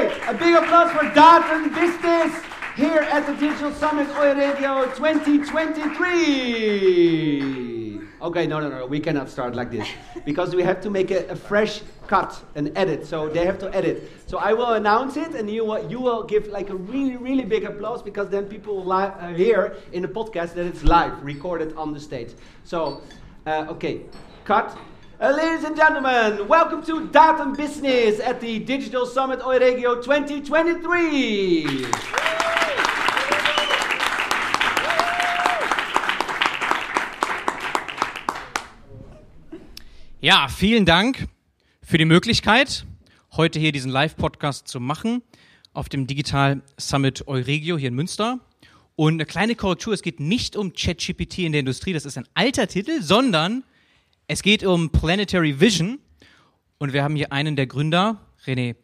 A big applause for Daten Business here at the Digital Summit Euregio 2023. Okay, no, no, no, we cannot start like this because we have to make a, a, fresh cut, an edit. So they have to edit. So I will announce it, and you will, you will give like a really, really big applause because then people will li- uh, hear in the podcast that it's live, recorded on the stage. So, uh, okay, cut. Uh, ladies and gentlemen, welcome to Datum Business at the Digital Summit Euregio 2023. Ja, vielen Dank für die Möglichkeit, heute hier diesen Live-Podcast zu machen auf dem Digital Summit Euregio hier in Münster. Und eine kleine Korrektur, es geht nicht um ChatGPT in der Industrie, das ist ein alter Titel, sondern es geht um Planetary Vision und wir haben hier einen der Gründer, René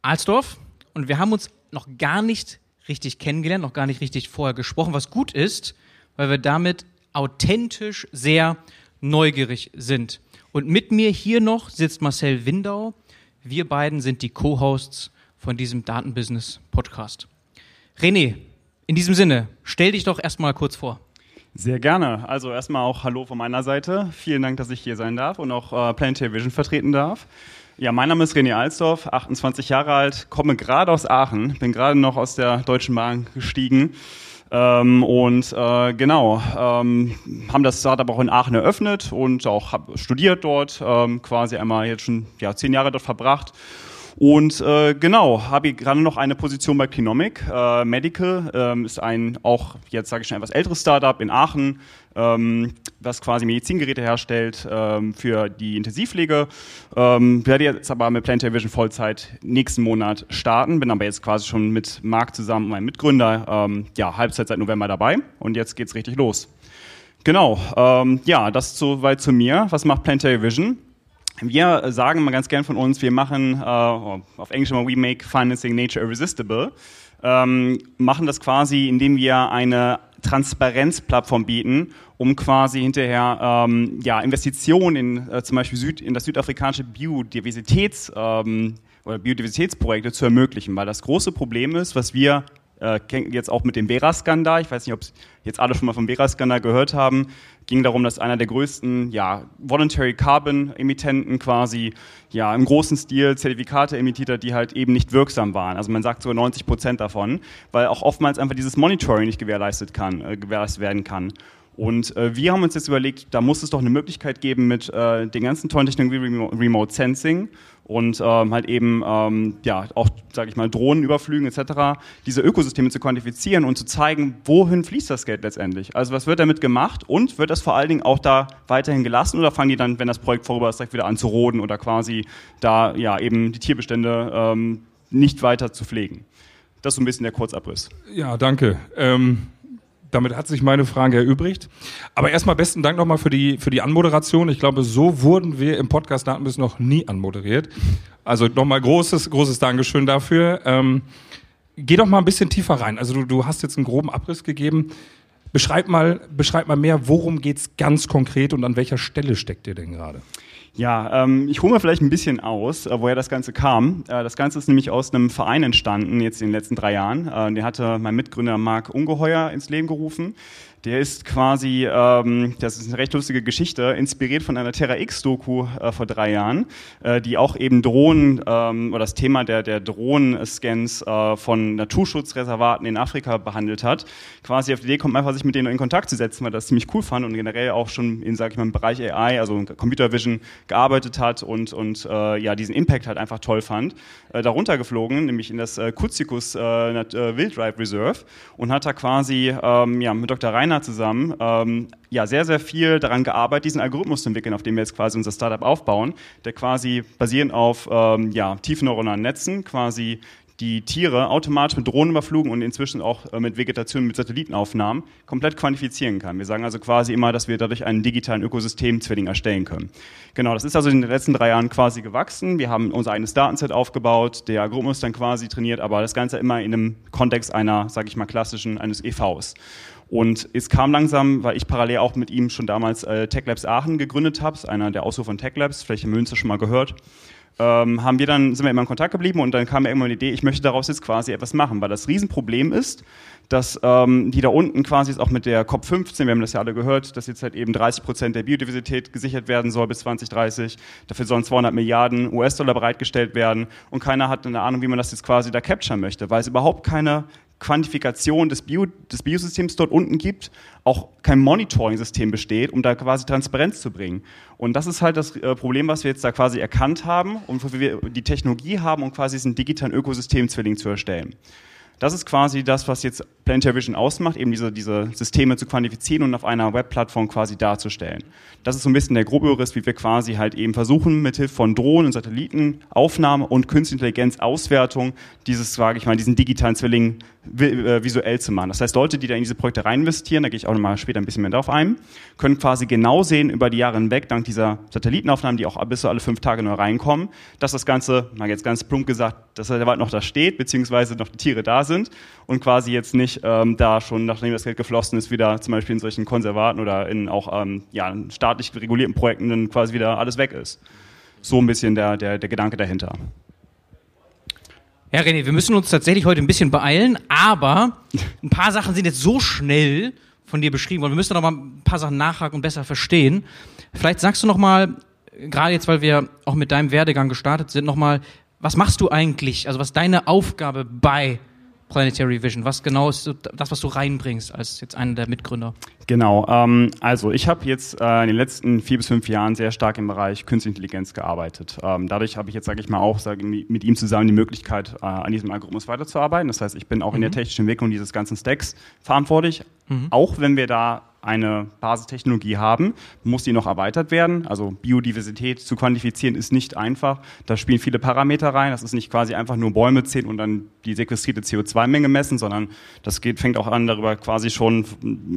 Alsdorf, und wir haben uns noch gar nicht richtig kennengelernt, noch gar nicht richtig vorher gesprochen, was gut ist, weil wir damit authentisch sehr neugierig sind. Und mit mir hier noch sitzt Marcel Windau. Wir beiden sind die Co-Hosts von diesem Datenbusiness Podcast. René, in diesem Sinne, stell dich doch erstmal kurz vor. Sehr gerne. Also erstmal auch Hallo von meiner Seite. Vielen Dank, dass ich hier sein darf und auch äh, Planetary Vision vertreten darf. Ja, mein Name ist René Alsdorf, 28 Jahre alt, komme gerade aus Aachen, bin gerade noch aus der Deutschen Bahn gestiegen. Ähm, und äh, genau, ähm, haben das Startup auch in Aachen eröffnet und auch studiert dort, ähm, quasi einmal jetzt schon ja, zehn Jahre dort verbracht und äh, genau, habe ich gerade noch eine Position bei Clinomic. Äh, Medical ähm, ist ein auch jetzt sage ich schon etwas älteres Startup in Aachen, ähm, was quasi Medizingeräte herstellt ähm, für die Intensivpflege. Ähm, werde jetzt aber mit Planetary Vision Vollzeit nächsten Monat starten, bin aber jetzt quasi schon mit Marc zusammen, meinem Mitgründer, ähm, ja, Halbzeit seit November dabei und jetzt geht's richtig los. Genau, ähm, ja, das soweit zu mir. Was macht Planetary Vision? Wir sagen mal ganz gern von uns, wir machen äh, auf Englisch immer We make financing nature irresistible. Ähm, machen das quasi, indem wir eine Transparenzplattform bieten, um quasi hinterher ähm, ja, Investitionen in äh, zum Beispiel Süd, in das südafrikanische Biodiversitäts ähm, oder Biodiversitätsprojekte zu ermöglichen, weil das große Problem ist, was wir äh, jetzt auch mit dem Vera-Skandal, ich weiß nicht, ob jetzt alle schon mal vom Vera-Skandal gehört haben, ging darum, dass einer der größten ja, Voluntary Carbon Emittenten quasi ja, im großen Stil Zertifikate emittiert hat, die halt eben nicht wirksam waren. Also man sagt sogar 90 Prozent davon, weil auch oftmals einfach dieses Monitoring nicht gewährleistet, kann, äh, gewährleistet werden kann. Und äh, wir haben uns jetzt überlegt, da muss es doch eine Möglichkeit geben mit äh, den ganzen tollen Technologien wie Remote Sensing und ähm, halt eben ähm, ja auch sage ich mal Drohnenüberflügen etc. diese Ökosysteme zu quantifizieren und zu zeigen, wohin fließt das Geld letztendlich. Also was wird damit gemacht und wird das vor allen Dingen auch da weiterhin gelassen oder fangen die dann, wenn das Projekt vorüber ist, direkt wieder an zu roden oder quasi da ja eben die Tierbestände ähm, nicht weiter zu pflegen? Das ist so ein bisschen der Kurzabriss. Ja, danke. Ähm damit hat sich meine Frage erübrigt. Aber erstmal besten Dank nochmal für die, für die Anmoderation. Ich glaube, so wurden wir im Podcast Datenbiss noch nie anmoderiert. Also nochmal großes, großes Dankeschön dafür. Ähm, geh doch mal ein bisschen tiefer rein. Also du, du hast jetzt einen groben Abriss gegeben. Beschreib mal, beschreib mal mehr, worum geht's ganz konkret und an welcher Stelle steckt ihr denn gerade? Ja, ähm, ich hole mal vielleicht ein bisschen aus, äh, woher das Ganze kam. Äh, das Ganze ist nämlich aus einem Verein entstanden, jetzt in den letzten drei Jahren. Äh, den hatte mein Mitgründer Marc Ungeheuer ins Leben gerufen. Der ist quasi, ähm, das ist eine recht lustige Geschichte, inspiriert von einer Terra X-Doku äh, vor drei Jahren, äh, die auch eben Drohnen ähm, oder das Thema der, der Drohnenscans äh, von Naturschutzreservaten in Afrika behandelt hat. Quasi auf die Idee kommt einfach, sich mit denen in Kontakt zu setzen, weil das ziemlich cool fand und generell auch schon in, sag ich mal, im Bereich AI, also Computer Vision, gearbeitet hat und, und äh, ja, diesen Impact halt einfach toll fand. Äh, darunter geflogen, nämlich in das äh, Kuzikus äh, äh, Wildlife Reserve und hat da quasi ähm, ja, mit Dr. Rainer Rainer zusammen ähm, ja, sehr, sehr viel daran gearbeitet, diesen Algorithmus zu entwickeln, auf dem wir jetzt quasi unser Startup aufbauen, der quasi basierend auf ähm, ja, tiefen neuronalen Netzen quasi die Tiere automatisch mit Drohnen überflogen und inzwischen auch äh, mit Vegetation, mit Satellitenaufnahmen komplett quantifizieren kann. Wir sagen also quasi immer, dass wir dadurch einen digitalen Ökosystemzwilling erstellen können. Genau, das ist also in den letzten drei Jahren quasi gewachsen. Wir haben unser eigenes Datenset aufgebaut, der Algorithmus dann quasi trainiert, aber das Ganze immer in einem Kontext einer, sage ich mal, klassischen, eines EVs. Und es kam langsam, weil ich parallel auch mit ihm schon damals äh, TechLabs Aachen gegründet habe, einer der Ausrufer von TechLabs, vielleicht haben Münster schon mal gehört. ähm, haben wir dann, sind wir immer in Kontakt geblieben und dann kam mir irgendwann die Idee, ich möchte daraus jetzt quasi etwas machen, weil das Riesenproblem ist, dass ähm, die da unten quasi jetzt auch mit der COP15, wir haben das ja alle gehört, dass jetzt halt eben 30 Prozent der Biodiversität gesichert werden soll bis 2030. Dafür sollen 200 Milliarden US-Dollar bereitgestellt werden und keiner hat eine Ahnung, wie man das jetzt quasi da capturen möchte, weil es überhaupt keine Quantifikation des, Bio, des Biosystems dort unten gibt, auch kein Monitoring-System besteht, um da quasi Transparenz zu bringen. Und das ist halt das äh, Problem, was wir jetzt da quasi erkannt haben und wo wir die Technologie haben, um quasi diesen digitalen Ökosystem-Zwilling zu erstellen. Das ist quasi das, was jetzt Planetary Vision ausmacht, eben diese, diese Systeme zu quantifizieren und auf einer Webplattform quasi darzustellen. Das ist so ein bisschen der Grobüberriss, wie wir quasi halt eben versuchen, mithilfe von Drohnen und Satellitenaufnahme und Künstliche Intelligenz Auswertung dieses, sage ich mal, diesen digitalen Zwilling äh, visuell zu machen. Das heißt, Leute, die da in diese Projekte rein investieren, da gehe ich auch nochmal später ein bisschen mehr drauf ein, können quasi genau sehen über die Jahre hinweg, dank dieser Satellitenaufnahmen, die auch bis zu alle fünf Tage neu reinkommen, dass das Ganze, mal jetzt ganz plump gesagt, dass der Wald noch da steht, beziehungsweise noch die Tiere da sind und quasi jetzt nicht ähm, da schon, nachdem das Geld geflossen ist, wieder zum Beispiel in solchen Konservaten oder in auch ähm, ja, staatlich regulierten Projekten dann quasi wieder alles weg ist. So ein bisschen der, der, der Gedanke dahinter. Ja, René, wir müssen uns tatsächlich heute ein bisschen beeilen, aber ein paar Sachen sind jetzt so schnell von dir beschrieben worden. Wir müssen noch mal ein paar Sachen nachhaken und besser verstehen. Vielleicht sagst du noch mal, gerade jetzt, weil wir auch mit deinem Werdegang gestartet sind, noch mal, was machst du eigentlich? Also was ist deine Aufgabe bei Planetary Vision? Was genau ist das, was du reinbringst als jetzt einer der Mitgründer? Genau, ähm, also ich habe jetzt äh, in den letzten vier bis fünf Jahren sehr stark im Bereich Künstliche Intelligenz gearbeitet. Ähm, dadurch habe ich jetzt, sage ich mal, auch sag, mit ihm zusammen die Möglichkeit, äh, an diesem Algorithmus weiterzuarbeiten. Das heißt, ich bin auch mhm. in der mhm. technischen Entwicklung dieses ganzen Stacks verantwortlich, mhm. auch wenn wir da eine Basistechnologie haben, muss die noch erweitert werden. Also Biodiversität zu quantifizieren ist nicht einfach. Da spielen viele Parameter rein. Das ist nicht quasi einfach nur Bäume zählen und dann die sequestrierte CO2-Menge messen, sondern das geht, fängt auch an, darüber quasi schon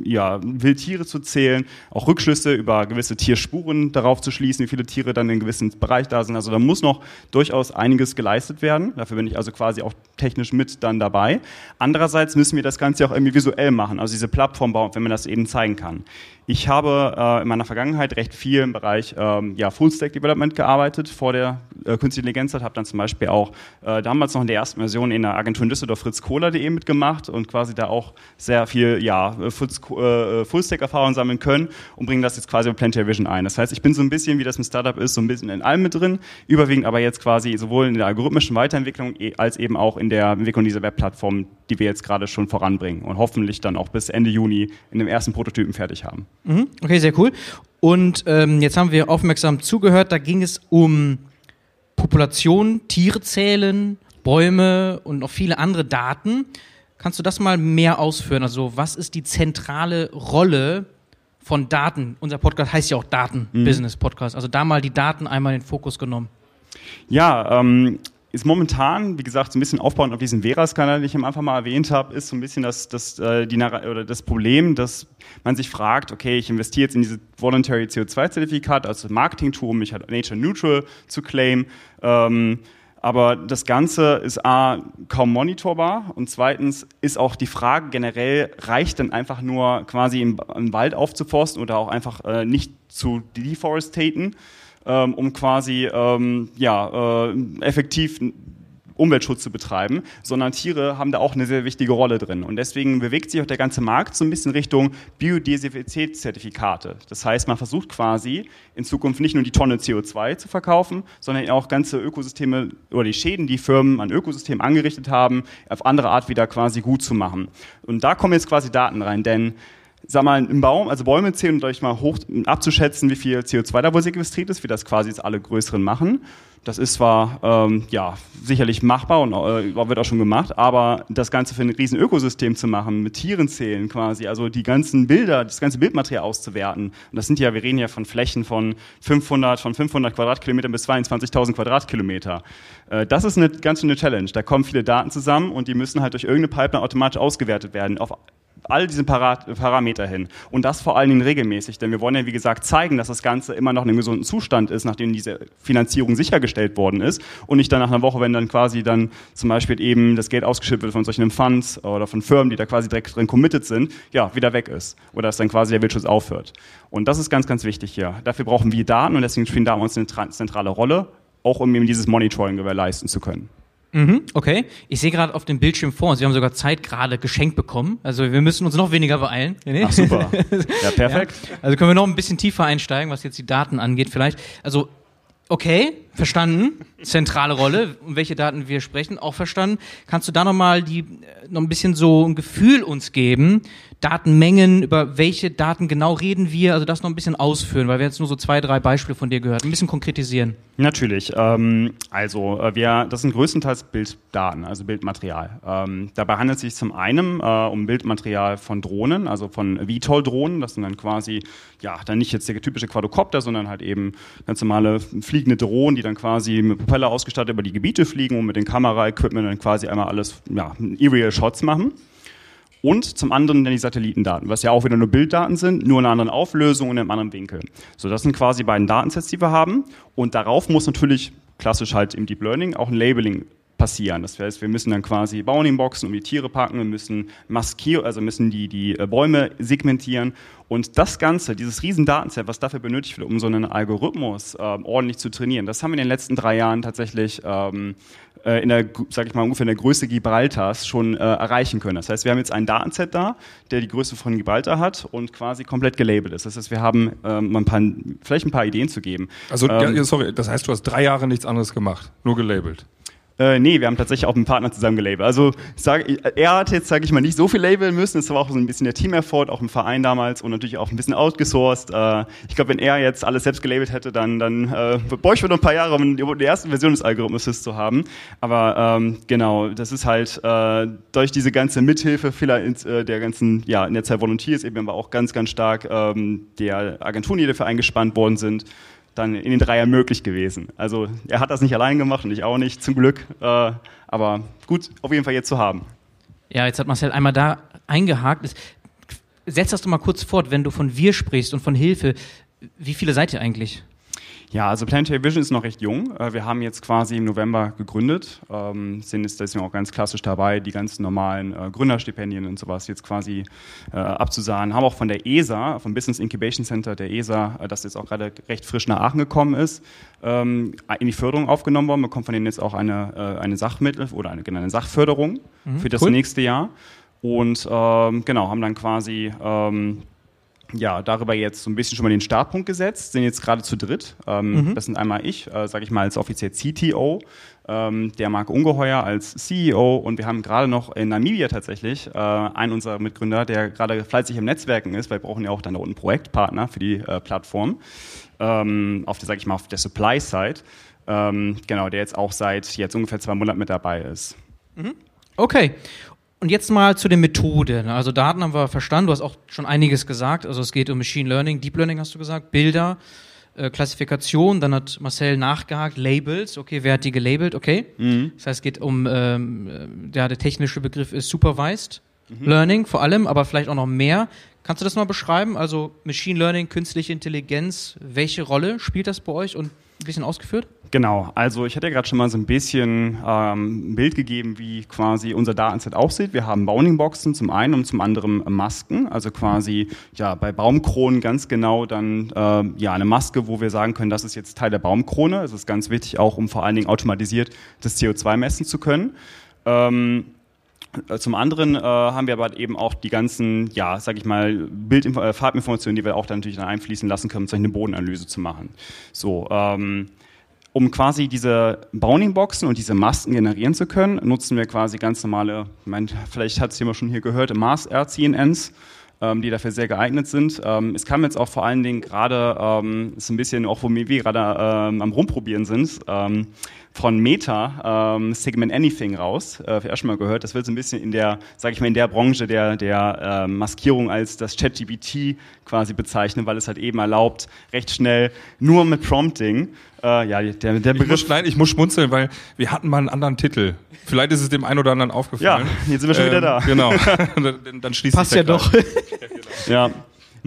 ja, Wildtiere zu zählen, auch Rückschlüsse über gewisse Tierspuren darauf zu schließen, wie viele Tiere dann in einem gewissen Bereich da sind. Also da muss noch durchaus einiges geleistet werden. Dafür bin ich also quasi auch technisch mit dann dabei. Andererseits müssen wir das Ganze auch irgendwie visuell machen, also diese Plattform bauen, wenn man das eben zeigen kann. Ich habe äh, in meiner Vergangenheit recht viel im Bereich ähm, ja, Full-Stack-Development gearbeitet vor der äh, Künstliche Intelligenz. Habe dann zum Beispiel auch äh, damals noch in der ersten Version in der Agentur in Düsseldorf fritz-cola.de mitgemacht und quasi da auch sehr viel ja, äh, Full-Stack-Erfahrung sammeln können und bringen das jetzt quasi bei Planetary Vision ein. Das heißt, ich bin so ein bisschen, wie das ein Startup ist, so ein bisschen in allem mit drin, überwiegend aber jetzt quasi sowohl in der algorithmischen Weiterentwicklung e, als eben auch in der Entwicklung dieser Webplattform, die wir jetzt gerade schon voranbringen und hoffentlich dann auch bis Ende Juni in dem ersten Prototypen fertig haben. Mhm. Okay, sehr cool. Und ähm, jetzt haben wir aufmerksam zugehört, da ging es um Population, Tiere zählen, Bäume und noch viele andere Daten. Kannst du das mal mehr ausführen? Also, was ist die zentrale Rolle von Daten? Unser Podcast heißt ja auch Daten-Business-Podcast. Mhm. Also, da mal die Daten einmal in den Fokus genommen. Ja, ähm, ist momentan, wie gesagt, so ein bisschen aufbauend auf diesen Veras-Kanal, den ich am Anfang mal erwähnt habe, ist so ein bisschen das, das, äh, die, oder das Problem, dass man sich fragt, okay, ich investiere jetzt in diese Voluntary CO2-Zertifikat als Marketing-Tool, um mich halt Nature Neutral zu claim. Ähm, aber das Ganze ist A, kaum monitorbar und zweitens ist auch die Frage generell, reicht denn einfach nur quasi im, im Wald aufzuforsten oder auch einfach äh, nicht zu deforestaten? Ähm, um quasi ähm, ja, äh, effektiv Umweltschutz zu betreiben, sondern Tiere haben da auch eine sehr wichtige Rolle drin. Und deswegen bewegt sich auch der ganze Markt so ein bisschen Richtung Biodiversitätszertifikate. Das heißt, man versucht quasi in Zukunft nicht nur die Tonne CO2 zu verkaufen, sondern auch ganze Ökosysteme oder die Schäden, die Firmen an Ökosystemen angerichtet haben, auf andere Art wieder quasi gut zu machen. Und da kommen jetzt quasi Daten rein, denn sag mal, im Baum, also Bäume zählen, um euch mal hoch abzuschätzen, wie viel CO2 da wohl sequestriert ist, wie das quasi jetzt alle größeren machen. Das ist zwar ähm, ja sicherlich machbar und äh, wird auch schon gemacht, aber das Ganze für ein riesen Ökosystem zu machen, mit Tieren zählen quasi, also die ganzen Bilder, das ganze Bildmaterial auszuwerten. Und das sind ja, wir reden ja von Flächen von 500, von 500 Quadratkilometern bis 22.000 Quadratkilometer. Äh, das ist eine ganz schöne Challenge. Da kommen viele Daten zusammen und die müssen halt durch irgendeine Pipeline automatisch ausgewertet werden auf all diese Parameter hin. Und das vor allen Dingen regelmäßig, denn wir wollen ja, wie gesagt, zeigen, dass das Ganze immer noch in einem gesunden Zustand ist, nachdem diese Finanzierung sichergestellt worden ist und nicht dann nach einer Woche, wenn dann quasi dann zum Beispiel eben das Geld ausgeschüttet wird von solchen Funds oder von Firmen, die da quasi direkt drin committed sind, ja, wieder weg ist. Oder dass dann quasi der Wildschutz aufhört. Und das ist ganz, ganz wichtig hier. Dafür brauchen wir Daten und deswegen spielen Daten uns eine zentrale Rolle auch um eben dieses Monitoring gewährleisten zu können. Mhm, okay. Ich sehe gerade auf dem Bildschirm vor uns, wir haben sogar Zeit gerade geschenkt bekommen. Also wir müssen uns noch weniger beeilen. Ach super. Ja, perfekt. Ja, also können wir noch ein bisschen tiefer einsteigen, was jetzt die Daten angeht vielleicht. Also Okay, verstanden. Zentrale Rolle, um welche Daten wir sprechen, auch verstanden. Kannst du da nochmal die, äh, noch ein bisschen so ein Gefühl uns geben? Datenmengen, über welche Daten genau reden wir? Also das noch ein bisschen ausführen, weil wir jetzt nur so zwei, drei Beispiele von dir gehört. Ein bisschen konkretisieren. Natürlich. Ähm, also äh, wir, das sind größtenteils Bilddaten, also Bildmaterial. Ähm, dabei handelt es sich zum einen äh, um Bildmaterial von Drohnen, also von VTOL-Drohnen. Das sind dann quasi, ja, dann nicht jetzt der typische Quadrocopter, sondern halt eben ganz normale fliegende Drohnen, die dann quasi mit Propeller ausgestattet über die Gebiete fliegen und mit den Kameraequipment dann quasi einmal alles, ja, Aerial Shots machen. Und zum anderen dann die Satellitendaten, was ja auch wieder nur Bilddaten sind, nur in einer anderen Auflösung und in einem anderen Winkel. So, das sind quasi beiden Datensets, die wir haben. Und darauf muss natürlich klassisch halt im Deep Learning auch ein Labeling passieren. Das heißt, wir müssen dann quasi Bounding-Boxen um die Tiere packen, wir müssen maskieren, also müssen die, die äh, Bäume segmentieren. Und das Ganze, dieses riesen Datenset, was dafür benötigt wird, um so einen Algorithmus äh, ordentlich zu trainieren, das haben wir in den letzten drei Jahren tatsächlich ähm, äh, in der, sag ich mal, ungefähr in der Größe Gibraltars schon äh, erreichen können. Das heißt, wir haben jetzt ein Datenset da, der die Größe von Gibraltar hat und quasi komplett gelabelt ist. Das heißt, wir haben ähm, ein paar, vielleicht ein paar Ideen zu geben. Also, ähm, sorry, das heißt, du hast drei Jahre nichts anderes gemacht, nur gelabelt. Äh, nee, wir haben tatsächlich auch mit einem Partner zusammen gelabelt. Also sag, er hat jetzt, sage ich mal, nicht so viel labeln müssen. Es war auch so ein bisschen der Team-Effort, auch im Verein damals und natürlich auch ein bisschen outgesourced. Äh, ich glaube, wenn er jetzt alles selbst gelabelt hätte, dann, dann äh, bräuchte wir noch ein paar Jahre, um die, erste Version des Algorithmus zu haben. Aber ähm, genau, das ist halt äh, durch diese ganze Mithilfe vieler äh, der ganzen, ja, Zeit Volunteers eben aber auch ganz, ganz stark ähm, der Agenturen, die dafür eingespannt worden sind, dann in den Dreier möglich gewesen. Also er hat das nicht allein gemacht und ich auch nicht, zum Glück. Äh, aber gut, auf jeden Fall jetzt zu haben. Ja, jetzt hat Marcel einmal da eingehakt. Setz das doch mal kurz fort, wenn du von wir sprichst und von Hilfe. Wie viele seid ihr eigentlich? Ja, also Planetary Vision ist noch recht jung. Äh, wir haben jetzt quasi im November gegründet, ähm, sind jetzt deswegen auch ganz klassisch dabei, die ganzen normalen äh, Gründerstipendien und sowas jetzt quasi äh, abzusahen. Haben auch von der ESA, vom Business Incubation Center der ESA, das jetzt auch gerade recht frisch nach Aachen gekommen ist, ähm, in die Förderung aufgenommen worden. Wir bekommen von denen jetzt auch eine, eine Sachmittel oder eine, genau, eine Sachförderung mhm, für das cool. nächste Jahr. Und ähm, genau, haben dann quasi ähm, ja, darüber jetzt so ein bisschen schon mal den Startpunkt gesetzt, sind jetzt gerade zu dritt. Ähm, mhm. Das sind einmal ich, äh, sage ich mal als offiziell CTO, ähm, der Marc Ungeheuer als CEO und wir haben gerade noch in Namibia tatsächlich äh, einen unserer Mitgründer, der gerade fleißig im Netzwerken ist, weil wir brauchen ja auch dann da unten Projektpartner für die äh, Plattform, ähm, auf der, sage ich mal, auf der Supply-Side, ähm, genau, der jetzt auch seit jetzt ungefähr zwei Monaten mit dabei ist. Mhm. Okay. Und jetzt mal zu den Methoden. Also Daten haben wir verstanden, du hast auch schon einiges gesagt. Also es geht um Machine Learning, Deep Learning hast du gesagt, Bilder, äh, Klassifikation, dann hat Marcel nachgehakt, Labels, okay, wer hat die gelabelt, okay. Mhm. Das heißt, es geht um, ähm, äh, ja, der technische Begriff ist Supervised mhm. Learning vor allem, aber vielleicht auch noch mehr. Kannst du das mal beschreiben? Also Machine Learning, künstliche Intelligenz, welche Rolle spielt das bei euch und ein bisschen ausgeführt? Genau, also ich hatte ja gerade schon mal so ein bisschen ähm, ein Bild gegeben, wie quasi unser Datenset aussieht. Wir haben Bounding-Boxen zum einen und zum anderen Masken, also quasi ja bei Baumkronen ganz genau dann äh, ja eine Maske, wo wir sagen können, das ist jetzt Teil der Baumkrone. Das ist ganz wichtig auch, um vor allen Dingen automatisiert das CO2 messen zu können. Ähm, äh, zum anderen äh, haben wir aber eben auch die ganzen, ja, sag ich mal, Bild äh, Farbinformationen, die wir auch dann natürlich dann einfließen lassen können, um eine Bodenanalyse zu machen. So, ähm, um quasi diese Bounding-Boxen und diese Masken generieren zu können, nutzen wir quasi ganz normale, ich meine, vielleicht hat es jemand schon hier gehört, Mars-RCNNs, ähm, die dafür sehr geeignet sind. Ähm, es kam jetzt auch vor allen Dingen gerade, ähm, ist ein bisschen auch, wo wir gerade ähm, am Rumprobieren sind, ähm, von Meta ähm, Segment Anything raus. Äh, ich schon mal gehört. Das wird so ein bisschen in der, sage ich mal, in der Branche der, der äh, Maskierung als das ChatGPT quasi bezeichnen, weil es halt eben erlaubt, recht schnell nur mit Prompting. Äh, ja, der, der Begriff. Ich muss, nein, ich muss schmunzeln, weil wir hatten mal einen anderen Titel. Vielleicht ist es dem einen oder anderen aufgefallen. Ja, jetzt sind wir schon wieder da. Genau. dann, dann schließt Passt ja doch. ja.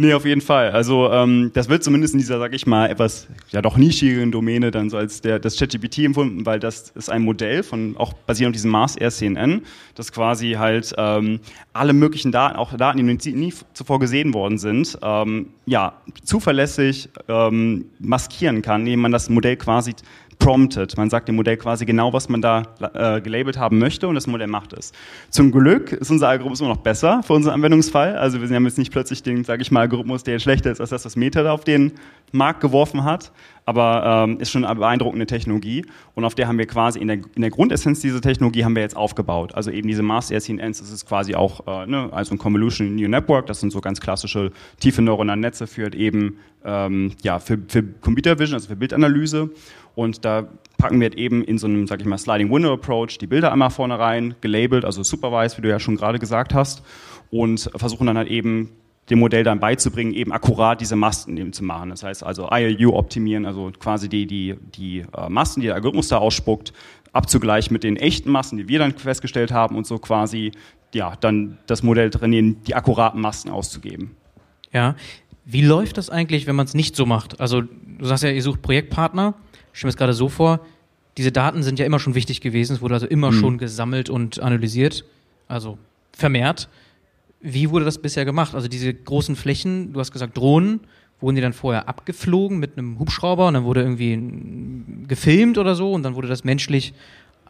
Nee, auf jeden Fall. Also ähm, das wird zumindest in dieser, sag ich mal, etwas ja doch nischigen Domäne dann so als der, das ChatGPT empfunden, weil das ist ein Modell von auch basierend auf diesem Mars RCNN, das quasi halt ähm, alle möglichen Daten, auch Daten, die nie zuvor gesehen worden sind, ähm, ja zuverlässig ähm, maskieren kann, indem man das Modell quasi promptet. Man sagt dem Modell quasi genau, was man da äh, gelabelt haben möchte und das Modell macht es. Zum Glück ist unser Algorithmus immer noch besser für unseren Anwendungsfall. Also wir haben jetzt nicht plötzlich den, sage ich mal, Algorithmus, der schlechter ist als das, was Meta da auf den Markt geworfen hat. Aber ähm, ist schon eine beeindruckende Technologie und auf der haben wir quasi in der, in der Grundessenz dieser Technologie haben wir jetzt aufgebaut. Also eben diese Master RCNNs, das ist quasi auch äh, ne, also ein Convolution Neural Network, das sind so ganz klassische tiefe neuronale Netze für eben ähm, ja, für, für Computer Vision, also für Bildanalyse. Und da packen wir eben in so einem, sag ich mal, Sliding Window Approach die Bilder einmal vorne rein, gelabelt, also supervised, wie du ja schon gerade gesagt hast, und versuchen dann halt eben dem Modell dann beizubringen, eben akkurat diese Masten eben zu machen. Das heißt also ILU optimieren, also quasi die, die, die äh, Masten, die der Algorithmus da ausspuckt, abzugleichen mit den echten Masten, die wir dann festgestellt haben und so quasi ja, dann das Modell trainieren, die akkuraten Masten auszugeben. Ja, wie läuft das eigentlich, wenn man es nicht so macht? Also du sagst ja, ihr sucht Projektpartner ich stelle mir es gerade so vor, diese Daten sind ja immer schon wichtig gewesen, es wurde also immer mhm. schon gesammelt und analysiert, also vermehrt. Wie wurde das bisher gemacht? Also diese großen Flächen, du hast gesagt Drohnen, wurden die dann vorher abgeflogen mit einem Hubschrauber und dann wurde irgendwie gefilmt oder so und dann wurde das menschlich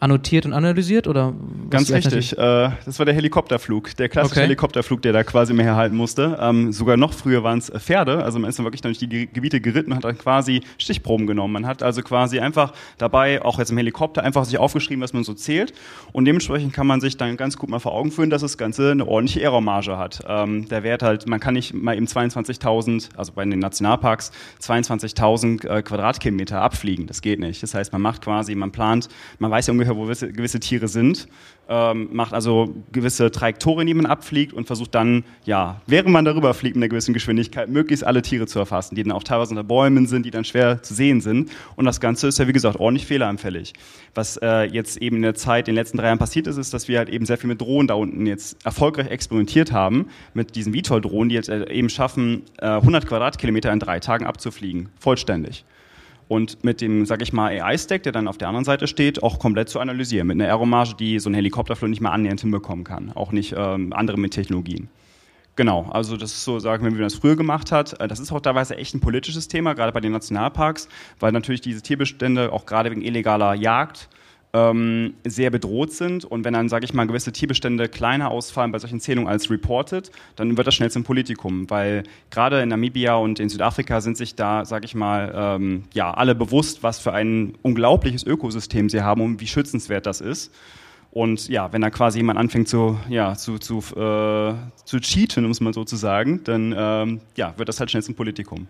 annotiert und analysiert oder? Ganz richtig. Äh, das war der Helikopterflug, der klassische okay. Helikopterflug, der da quasi mehr herhalten musste. Ähm, sogar noch früher waren es Pferde. Also man ist dann wirklich durch die Gebiete geritten und hat dann quasi Stichproben genommen. Man hat also quasi einfach dabei, auch jetzt im Helikopter, einfach sich aufgeschrieben, was man so zählt. Und dementsprechend kann man sich dann ganz gut mal vor Augen führen, dass das Ganze eine ordentliche Aeromarge hat. Ähm, der Wert halt, man kann nicht mal eben 22.000, also bei den Nationalparks 22.000 äh, Quadratkilometer abfliegen. Das geht nicht. Das heißt, man macht quasi, man plant, man weiß ja ungefähr ungefähr, wo gewisse, gewisse Tiere sind, ähm, macht also gewisse Trajektorien, die man abfliegt und versucht dann, ja, während man darüber fliegt mit einer gewissen Geschwindigkeit, möglichst alle Tiere zu erfassen, die dann auch teilweise unter Bäumen sind, die dann schwer zu sehen sind. Und das Ganze ist ja, wie gesagt, ordentlich fehleranfällig. Was äh, jetzt eben in der Zeit, in den letzten drei Jahren passiert ist, ist, dass wir halt eben sehr viel mit Drohnen da unten jetzt erfolgreich experimentiert haben, mit diesen VTOL-Drohnen, die jetzt äh, eben schaffen, äh, 100 Quadratkilometer in drei Tagen abzufliegen, vollständig und mit dem, sag ich mal, AI-Stack, der dann auf der anderen Seite steht, auch komplett zu analysieren. Mit einer Aeromarge, die so ein Helikopterflug nicht mal annähernd hinbekommen kann. Auch nicht ähm, andere mit Technologien. Genau, also das ist so, sagen wir, wie man das früher gemacht hat. Äh, das ist auch teilweise echt ein politisches Thema, gerade bei den Nationalparks, weil natürlich diese Tierbestände auch gerade wegen illegaler Jagd ähm, sehr bedroht sind. Und wenn dann, sage ich mal, gewisse Tierbestände kleiner ausfallen bei solchen Zählungen als reported, dann wird das schnell zum Politikum, weil gerade in Namibia und in Südafrika sind sich da, sage ich mal, ähm, ja, alle bewusst, was für ein unglaubliches Ökosystem sie haben und wie schützenswert das ist. Und ja, wenn da quasi jemand anfängt zu, ja, zu, zu, äh, zu cheaten, um es mal so zu sagen, dann ähm, ja, wird das halt schnell zum Politikum.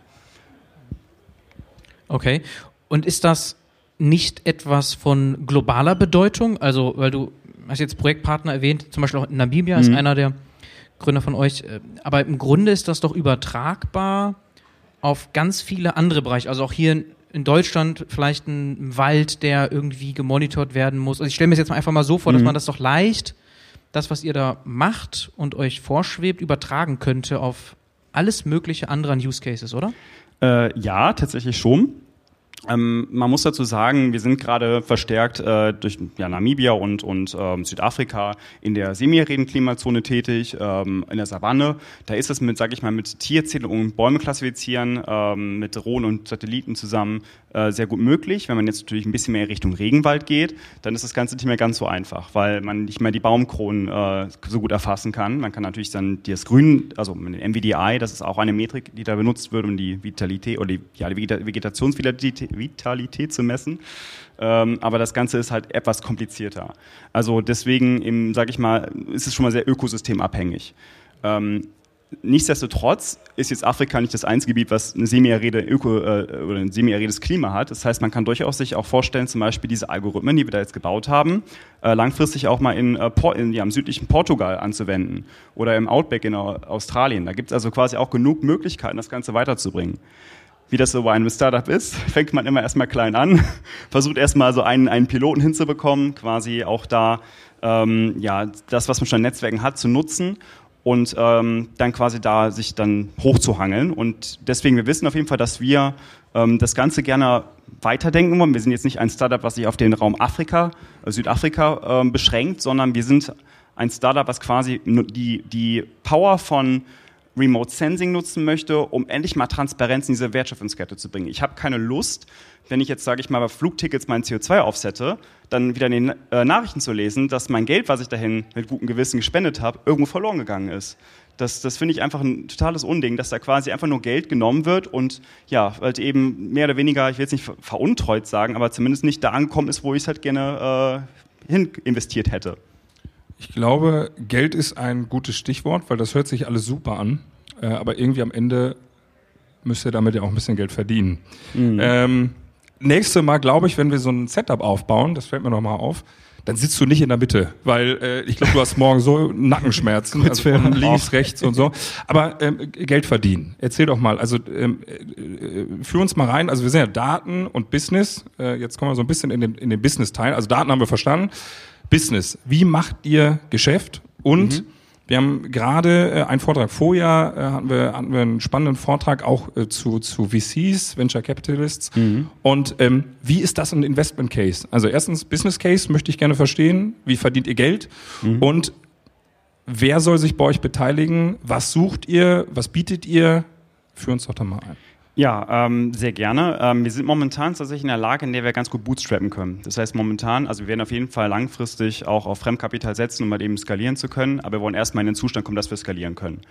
Okay. Und ist das nicht etwas von globaler Bedeutung? Also, weil du hast jetzt Projektpartner erwähnt, zum Beispiel auch Namibia mhm. ist einer der Gründer von euch. Äh, aber im Grunde ist das doch übertragbar auf ganz viele andere Bereiche. Also auch hier in Deutschland vielleicht ein Wald, der irgendwie gemonitort werden muss. Also ich stelle mir das jetzt einfach mal so vor, mhm. dass man das doch leicht, das, was ihr da macht und euch vorschwebt, übertragen könnte auf alles mögliche andere Use Cases, oder? Äh, ja, tatsächlich schon. Ähm, man muss dazu sagen, wir sind gerade verstärkt äh, durch ja, Namibia und, und ähm, Südafrika in der semi-ariden Klimazone tätig, ähm, in der Savanne. Da ist es mit, sag ich mal, mit Tierzählung und Bäume klassifizieren, ähm, mit Drohnen und Satelliten zusammen äh, sehr gut möglich. Wenn man jetzt natürlich ein bisschen mehr Richtung Regenwald geht, dann ist das Ganze nicht mehr ganz so einfach, weil man nicht mehr die Baumkronen äh, so gut erfassen kann. Man kann natürlich dann das Grün, also mit dem MVDI, das ist auch eine Metrik, die da benutzt wird, um die Vitalität oder die, ja, die Vegetationsvitalität Vitalität zu messen. Ähm, aber das Ganze ist halt etwas komplizierter. Also deswegen, sage ich mal, ist es schon mal sehr ökosystemabhängig. Ähm, Nichtsdestotrotz ist jetzt Afrika nicht das einzige Gebiet, was eine semi-aride Öko äh, oder ein semi-arides Klima hat. Das heißt, man kann durchaus sich auch vorstellen, zum Beispiel diese Algorithmen, die wir da jetzt gebaut haben, äh, langfristig auch mal in, äh, in ja, im südlichen Portugal anzuwenden oder im Outback in Australien. Da gibt es also quasi auch genug Möglichkeiten, das Ganze weiterzubringen wie das so bei einem Startup ist, fängt man immer erstmal klein an, versucht erstmal so einen, einen Piloten hinzubekommen, quasi auch da ähm, ja, das, was man schon in Netzwerken hat, zu nutzen und ähm, dann quasi da sich dann hochzuhangeln. Und deswegen, wir wissen auf jeden Fall, dass wir ähm, das Ganze gerne weiterdenken wollen. Wir sind jetzt nicht ein Startup, was sich auf den Raum Afrika, äh, Südafrika äh, beschränkt, sondern wir sind ein Startup, was quasi die, die Power von Remote Sensing nutzen möchte, um endlich mal Transparenz in diese Wertschöpfungskette zu bringen. Ich habe keine Lust, wenn ich jetzt, sage ich mal, bei Flugtickets mein CO2 aufsette, dann wieder in den äh, Nachrichten zu lesen, dass mein Geld, was ich dahin mit gutem Gewissen gespendet habe, irgendwo verloren gegangen ist. Das, das finde ich einfach ein totales Unding, dass da quasi einfach nur Geld genommen wird und ja, halt eben mehr oder weniger, ich will jetzt nicht veruntreut sagen, aber zumindest nicht da angekommen ist, wo ich es halt gerne äh, hin investiert hätte. Ich glaube, Geld ist ein gutes Stichwort, weil das hört sich alles super an, äh, aber irgendwie am Ende müsst ihr damit ja auch ein bisschen Geld verdienen. Mhm. Ähm, nächste Mal, glaube ich, wenn wir so ein Setup aufbauen, das fällt mir nochmal auf, dann sitzt du nicht in der Mitte, weil äh, ich glaube, du hast morgen so Nackenschmerzen, also von links, rechts und so. Aber ähm, Geld verdienen. Erzähl doch mal, also ähm, äh, führ uns mal rein. Also wir sind ja Daten und Business. Äh, jetzt kommen wir so ein bisschen in den, in den Business-Teil. Also Daten haben wir verstanden. Business. Wie macht ihr Geschäft? Und mhm. Wir haben gerade äh, einen Vortrag vorher, äh, hatten, wir, hatten wir einen spannenden Vortrag auch äh, zu, zu VCs, Venture Capitalists. Mhm. Und ähm, wie ist das ein Investment Case? Also erstens, Business Case möchte ich gerne verstehen. Wie verdient ihr Geld? Mhm. Und wer soll sich bei euch beteiligen? Was sucht ihr? Was bietet ihr? Führ uns doch da mal ein. Ja, ähm, sehr gerne. Ähm, wir sind momentan tatsächlich in der Lage, in der wir ganz gut bootstrappen können. Das heißt momentan, also wir werden auf jeden Fall langfristig auch auf Fremdkapital setzen, um mal eben skalieren zu können, aber wir wollen erstmal in den Zustand kommen, dass wir skalieren können.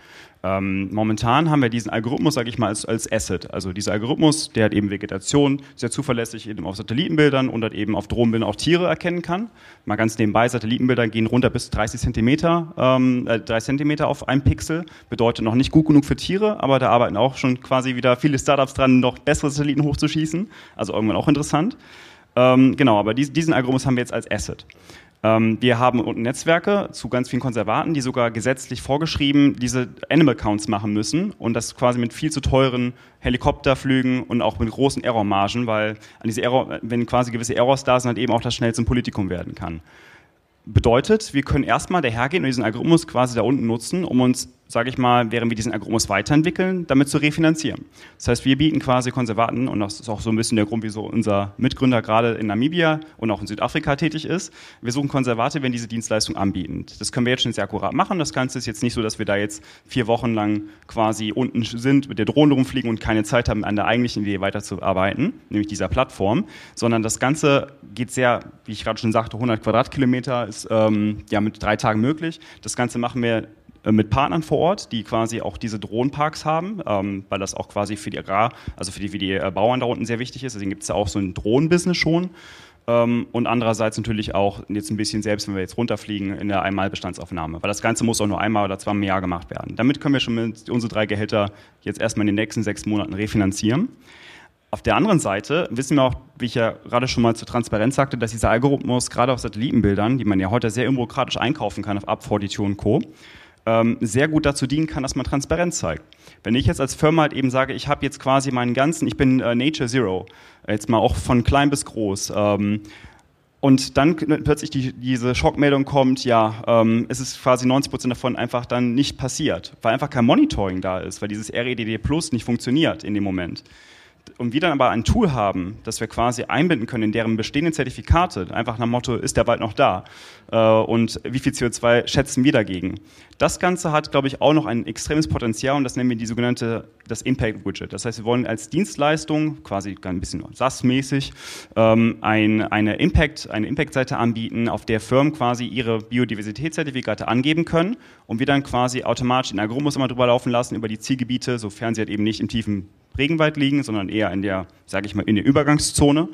Ähm, momentan haben wir diesen Algorithmus, sage ich mal, als, als Asset. Also dieser Algorithmus, der hat eben Vegetation, sehr zuverlässig eben auf Satellitenbildern und hat eben auf Drohnenbildern auch Tiere erkennen kann. Mal ganz nebenbei, Satellitenbilder gehen runter bis 30 Zentimeter, ähm, äh, 3 Zentimeter auf ein Pixel. Bedeutet noch nicht gut genug für Tiere, aber da arbeiten auch schon quasi wieder viele Startups dran, noch bessere Satelliten hochzuschießen. Also irgendwann auch interessant. Ähm, genau, aber diesen Algorithmus haben wir jetzt als Asset. Ähm, wir haben unten Netzwerke zu ganz vielen Konservaten, die sogar gesetzlich vorgeschrieben diese Animal Counts machen müssen und das quasi mit viel zu teuren Helikopterflügen und auch mit großen Errormargen, weil an diese Error, wenn quasi gewisse Errors da sind, halt eben auch das schnell zum Politikum werden kann. Bedeutet, wir können erstmal dahergehen und diesen Algorithmus quasi da unten nutzen, um uns sage ich mal, während wir diesen Algorithmus weiterentwickeln, damit zu refinanzieren. Das heißt, wir bieten quasi Konservaten, und das ist auch so ein bisschen der Grund, wieso unser Mitgründer gerade in Namibia und auch in Südafrika tätig ist, wir suchen Konservate, wenn diese Dienstleistung anbieten. Das können wir jetzt schon sehr akkurat machen. Das Ganze ist jetzt nicht so, dass wir da jetzt vier Wochen lang quasi unten sind, mit der Drohne rumfliegen und keine Zeit haben, an der eigentlichen Idee weiterzuarbeiten, nämlich dieser Plattform, sondern das Ganze geht sehr, wie ich gerade schon sagte, 100 Quadratkilometer ist ähm, ja mit drei Tagen möglich. Das Ganze machen wir mit Partnern vor Ort, die quasi auch diese Drohnenparks haben, ähm, weil das auch quasi für die Agrar, also für die, für die äh, Bauern da unten sehr wichtig ist. Deswegen gibt es da auch so ein Drohnenbusiness schon. Ähm, und andererseits natürlich auch jetzt ein bisschen selbst, wenn wir jetzt runterfliegen, in der Einmalbestandsaufnahme. Weil das Ganze muss auch nur einmal oder zweimal im Jahr gemacht werden. Damit können wir schon unsere drei Gehälter jetzt erstmal in den nächsten sechs Monaten refinanzieren. Auf der anderen Seite wissen wir auch, wie ich ja gerade schon mal zur Transparenz sagte, dass dieser Algorithmus gerade auf Satellitenbildern, die man ja heute sehr unbürokratisch einkaufen kann auf Up42 und Co., ähm, sehr gut dazu dienen kann, dass man Transparenz zeigt. Wenn ich jetzt als Firma halt eben sage, ich habe jetzt quasi meinen ganzen, ich bin äh, Nature Zero, jetzt mal auch von klein bis groß, ähm, und dann plötzlich die, diese Schockmeldung kommt, ja, ähm, es ist quasi 90 Prozent davon einfach dann nicht passiert, weil einfach kein Monitoring da ist, weil dieses REDD Plus nicht funktioniert in dem Moment und wir dann aber ein Tool haben, das wir quasi einbinden können in deren bestehenden Zertifikate, einfach nach dem Motto, ist der Wald noch da? Äh, und wie viel CO2 schätzen wir dagegen? Das Ganze hat, glaube ich, auch noch ein extremes Potenzial und das nennen wir die sogenannte, das Impact Widget. Das heißt, wir wollen als Dienstleistung, quasi ein bisschen SAS-mäßig, ähm, ein, eine Impact, eine Impact-Seite anbieten, auf der Firmen quasi ihre Biodiversitätszertifikate angeben können und wir dann quasi automatisch in Agromos immer drüber laufen lassen über die Zielgebiete, sofern sie halt eben nicht im tiefen Regenwald liegen, sondern eher in der, sage ich mal, in der Übergangszone,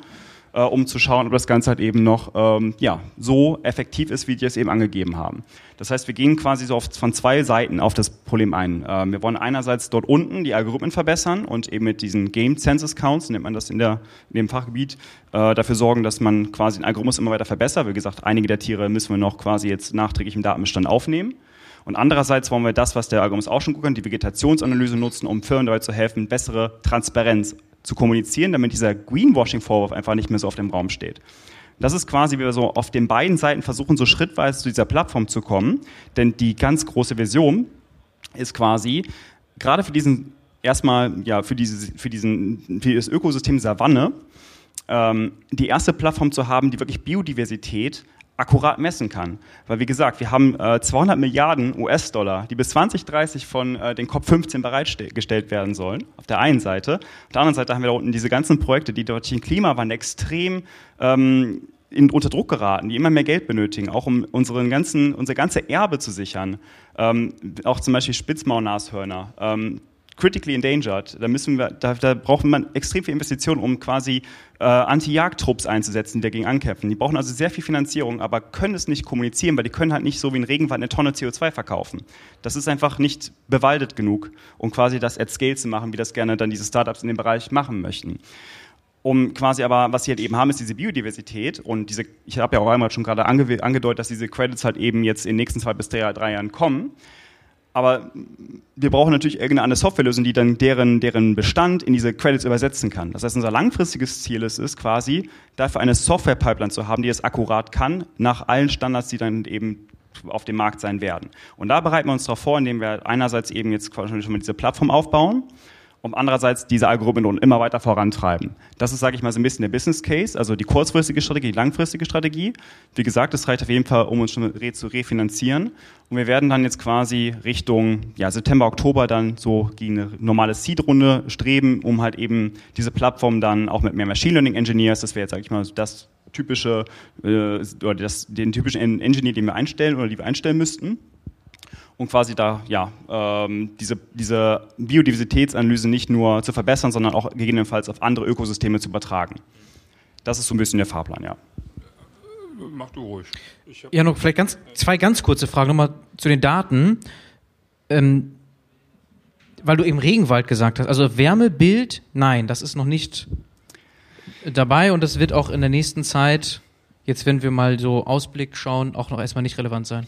äh, um zu schauen, ob das Ganze halt eben noch ähm, ja, so effektiv ist, wie die es eben angegeben haben. Das heißt, wir gehen quasi so auf, von zwei Seiten auf das Problem ein. Äh, wir wollen einerseits dort unten die Algorithmen verbessern und eben mit diesen Game Census Counts, nennt man das in, der, in dem Fachgebiet, äh, dafür sorgen, dass man quasi den Algorithmus immer weiter verbessert. Wie gesagt, einige der Tiere müssen wir noch quasi jetzt nachträglich im Datenbestand aufnehmen. Und andererseits wollen wir das, was der Algorithmus auch schon gut kann, die Vegetationsanalyse nutzen, um Firmen dabei zu helfen, bessere Transparenz zu kommunizieren, damit dieser Greenwashing-Vorwurf einfach nicht mehr so auf dem Raum steht. Das ist quasi, wie wir so auf den beiden Seiten versuchen, so schrittweise zu dieser Plattform zu kommen. Denn die ganz große Vision ist quasi, gerade für diesen, erstmal, ja, für, diese, für, diesen, für das Ökosystem Savanne, ähm, die erste Plattform zu haben, die wirklich Biodiversität akkurat messen kann. Weil wie gesagt, wir haben äh, 200 Milliarden US-Dollar, die bis 2030 von äh, den COP15 bereitgestellt werden sollen, auf der einen Seite. Auf der anderen Seite haben wir da unten diese ganzen Projekte, die durch den Klimawandel extrem ähm, in, unter Druck geraten, die immer mehr Geld benötigen, auch um unseren ganzen, unser ganze Erbe zu sichern. Ähm, auch zum Beispiel Spitzmaulnashörner. Ähm, critically endangered. Da müssen wir, da, da braucht man extrem viel Investitionen, um quasi äh, Anti-Jagd-Trupps einzusetzen, die dagegen ankämpfen. Die brauchen also sehr viel Finanzierung, aber können es nicht kommunizieren, weil die können halt nicht so wie ein Regenwald eine Tonne CO2 verkaufen. Das ist einfach nicht bewaldet genug, um quasi das at scale zu machen, wie das gerne dann diese Startups in dem Bereich machen möchten um quasi aber, was sie halt eben haben, ist diese Biodiversität und diese, ich habe ja auch einmal schon gerade ange angedeutet, dass diese Credits halt eben jetzt in den nächsten zwei bis drei, drei Jahren kommen. Aber wir brauchen natürlich irgendeine Softwarelösung, die dann deren, deren Bestand in diese Credits übersetzen kann. Das heißt, unser langfristiges Ziel ist es quasi, dafür eine Software-Pipeline zu haben, die es akkurat kann, nach allen Standards, die dann eben auf dem Markt sein werden. Und da bereiten wir uns darauf vor, indem wir einerseits eben jetzt schon mal diese Plattform aufbauen und andererseits diese Algorithmen immer weiter vorantreiben. Das ist, sage ich mal, so ein bisschen der Business Case, also die kurzfristige Strategie, die langfristige Strategie. Wie gesagt, das reicht auf jeden Fall, um uns schon zu refinanzieren. Und wir werden dann jetzt quasi Richtung ja, September, Oktober dann so gegen eine normale Seed-Runde streben, um halt eben diese Plattform dann auch mit mehr Machine Learning Engineers, das wäre jetzt, sage ich mal, das typische, äh, oder das, den typischen Engineer, den wir einstellen oder die wir einstellen müssten, und quasi da ja, ähm, diese, diese Biodiversitätsanalyse nicht nur zu verbessern, sondern auch gegebenenfalls auf andere Ökosysteme zu übertragen. Das ist so ein bisschen der Fahrplan, ja. Mach du ruhig. Ja, noch vielleicht ganz, zwei ganz kurze Fragen nochmal zu den Daten. Ähm, weil du eben Regenwald gesagt hast. Also Wärmebild, nein, das ist noch nicht dabei und das wird auch in der nächsten Zeit, jetzt wenn wir mal so Ausblick schauen, auch noch erstmal nicht relevant sein.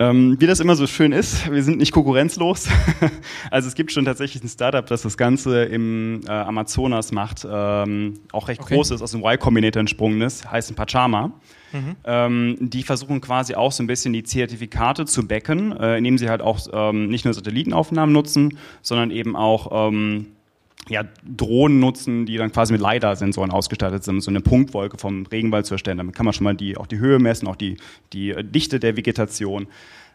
Ähm, wie das immer so schön ist, wir sind nicht konkurrenzlos. also es gibt schon tatsächlich ein Startup, das das Ganze im äh, Amazonas macht, ähm, auch recht okay. groß ist, aus dem Y-Combinator entsprungen ist, heißt ein Pachama. Mhm. Ähm, die versuchen quasi auch so ein bisschen die Zertifikate zu backen, äh, indem sie halt auch ähm, nicht nur Satellitenaufnahmen nutzen, sondern eben auch ähm, ja, Drohnen nutzen, die dann quasi mit LiDAR-Sensoren ausgestattet sind, so eine Punktwolke vom Regenwald zu erstellen. Damit kann man schon mal die, auch die Höhe messen, auch die, die Dichte der Vegetation.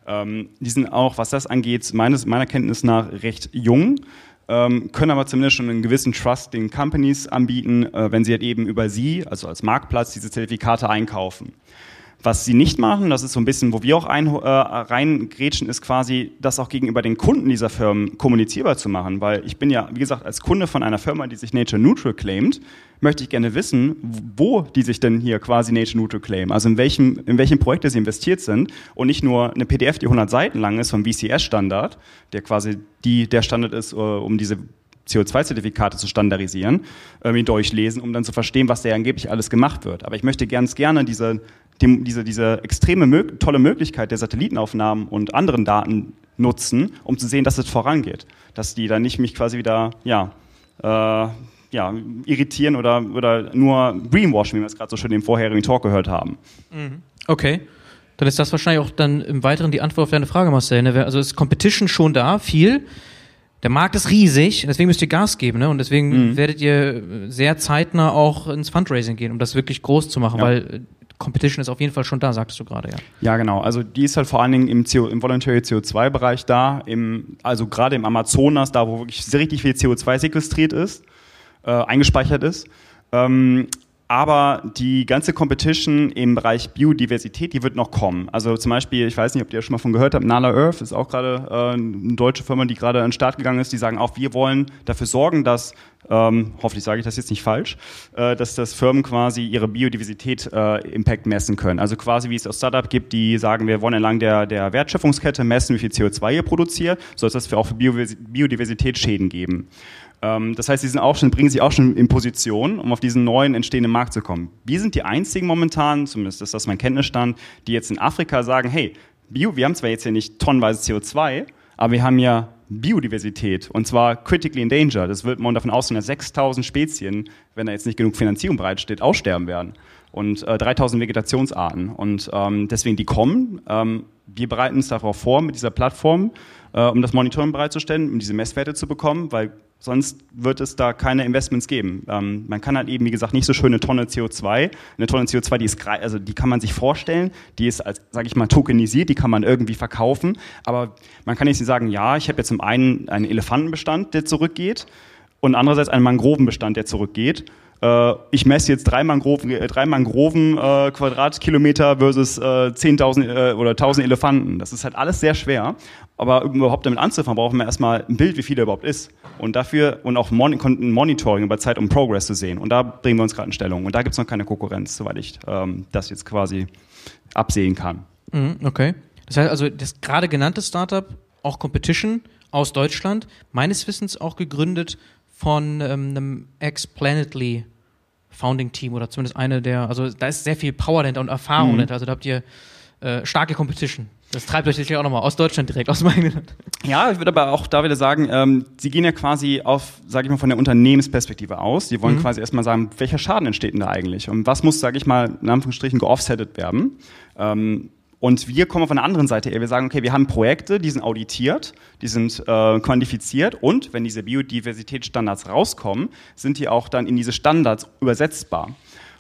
Ähm, die sind auch, was das angeht, meines, meiner Kenntnis nach recht jung. Ähm, können aber zumindest schon einen gewissen Trust den Companies anbieten, äh, wenn sie halt eben über sie, also als Marktplatz, diese Zertifikate einkaufen. Was sie nicht machen, das ist so ein bisschen, wo wir auch ein, äh, reingrätschen, ist quasi, das auch gegenüber den Kunden dieser Firmen kommunizierbar zu machen. Weil ich bin ja, wie gesagt, als Kunde von einer Firma, die sich Nature Neutral claimt, möchte ich gerne wissen, wo die sich denn hier quasi Nature Neutral claimen. Also in welchem, in welchem Projekte sie investiert sind und nicht nur eine PDF, die 100 Seiten lang ist vom VCS-Standard, der quasi die, der Standard ist, äh, um diese CO2-Zertifikate zu standardisieren, irgendwie durchlesen, um dann zu verstehen, was da angeblich alles gemacht wird. Aber ich möchte ganz gerne diese die, diese, diese extreme tolle Möglichkeit der Satellitenaufnahmen und anderen Daten nutzen, um zu sehen, dass es vorangeht. Dass die dann nicht mich quasi wieder, ja, äh, ja, irritieren oder, oder nur greenwashen, wie wir es gerade so schön im vorherigen Talk gehört haben. Mhm. Okay. Dann ist das wahrscheinlich auch dann im Weiteren die Antwort auf deine Frage, Marcel. Ne? Also ist Competition schon da, viel. Der Markt ist riesig, deswegen müsst ihr Gas geben, ne? Und deswegen mhm. werdet ihr sehr zeitnah auch ins Fundraising gehen, um das wirklich groß zu machen, ja. weil Competition ist auf jeden Fall schon da, sagst du gerade, ja. Ja, genau. Also die ist halt vor allen Dingen im, CO, im Voluntary CO2-Bereich da, im, also gerade im Amazonas, da wo wirklich sehr richtig viel CO2 sequestriert ist, äh, eingespeichert ist. Ähm, aber die ganze Competition im Bereich Biodiversität, die wird noch kommen. Also zum Beispiel, ich weiß nicht, ob ihr schon mal von gehört habt, Nala Earth ist auch gerade äh, eine deutsche Firma, die gerade an den Start gegangen ist. Die sagen auch, wir wollen dafür sorgen, dass ähm, hoffentlich sage ich das jetzt nicht falsch, äh, dass das Firmen quasi ihre Biodiversität äh, messen können. Also quasi wie es auch Startup gibt, die sagen, wir wollen entlang der, der Wertschöpfungskette messen, wie viel CO2 ihr produziert, soll es das auch für Biodiversität Schäden geben. Ähm, das heißt, sie sind auch schon, bringen sich auch schon in Position, um auf diesen neuen entstehenden Markt zu kommen. Wir sind die einzigen momentan, zumindest ist das mein Kenntnisstand, die jetzt in Afrika sagen, hey, Bio, wir haben zwar jetzt hier nicht tonnenweise CO2, aber wir haben ja Biodiversität und zwar critically endangered. Das wird man davon ausgehen, dass 6000 Spezien, wenn da jetzt nicht genug Finanzierung bereitsteht, aussterben werden und äh, 3000 Vegetationsarten. Und ähm, deswegen die kommen. Ähm, wir bereiten uns darauf vor mit dieser Plattform, äh, um das Monitoring bereitzustellen, um diese Messwerte zu bekommen, weil Sonst wird es da keine Investments geben. Ähm, man kann halt eben, wie gesagt, nicht so schön eine Tonne CO2. Eine Tonne CO2, die ist, also die kann man sich vorstellen, die ist, als, sage ich mal, tokenisiert, die kann man irgendwie verkaufen. Aber man kann nicht sagen, ja, ich habe jetzt zum einen einen Elefantenbestand, der zurückgeht, und andererseits einen Mangrovenbestand, der zurückgeht äh, ich messe jetzt drei Mangroven, äh, drei Mangroven äh, Quadratkilometer versus äh, 10.000 äh, oder 1.000 Elefanten. Das ist halt alles sehr schwer. Aber um überhaupt damit anzufangen, brauchen wir erstmal ein Bild, wie viel da überhaupt ist. Und dafür und auch Mon ein Monitoring über Zeit, um Progress zu sehen. Und da bringen wir uns gerade in Stellung. Und da gibt es noch keine Konkurrenz, soweit ich ähm, das jetzt quasi absehen kann. Mhm, okay. Das heißt also, das gerade genannte Startup, auch Competition aus Deutschland, meines Wissens auch gegründet von ähm, einem Ex-Planetly Founding Team oder zumindest eine der, also da ist sehr viel Power dahinter und Erfahrung mhm. dahinter. Also da habt ihr äh, starke Competition. Das treibt euch sicher auch nochmal aus Deutschland direkt, aus dem eigenen Land. Ja, ich würde aber auch da wieder sagen, ähm, Sie gehen ja quasi auf, sage ich mal, von der Unternehmensperspektive aus. Sie wollen mhm. quasi erstmal sagen, welcher Schaden entsteht denn da eigentlich? Und was muss, sage ich mal, in Anführungsstrichen geoffsettet werden? Ähm, und wir kommen von der anderen Seite her. Wir sagen, okay, wir haben Projekte, die sind auditiert, die sind äh, quantifiziert und wenn diese Biodiversitätsstandards rauskommen, sind die auch dann in diese Standards übersetzbar.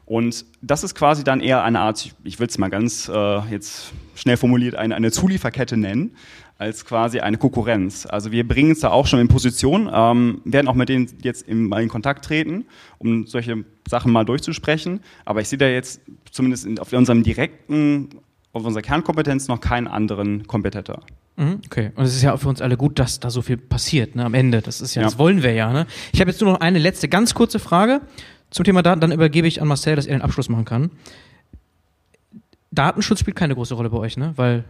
Und das ist quasi dann eher eine Art, ich will es mal ganz äh, jetzt schnell formuliert, eine, eine Zulieferkette nennen, als quasi eine Konkurrenz. Also wir bringen uns da auch schon in Position, ähm, werden auch mit denen jetzt in, mal in Kontakt treten, um solche Sachen mal durchzusprechen. Aber ich sehe da jetzt zumindest in, auf unserem direkten auf unserer Kernkompetenz noch keinen anderen Competitor. Mhm, okay, und es ist ja auch für uns alle gut, dass da so viel passiert ne, am Ende. Das ist ja, ja. das wollen wir ja. Ne? Ich habe jetzt nur noch eine letzte, ganz kurze Frage zum Thema Daten. Dann übergebe ich an Marcel, dass er den Abschluss machen kann. Datenschutz spielt keine große Rolle bei euch, ne? Weil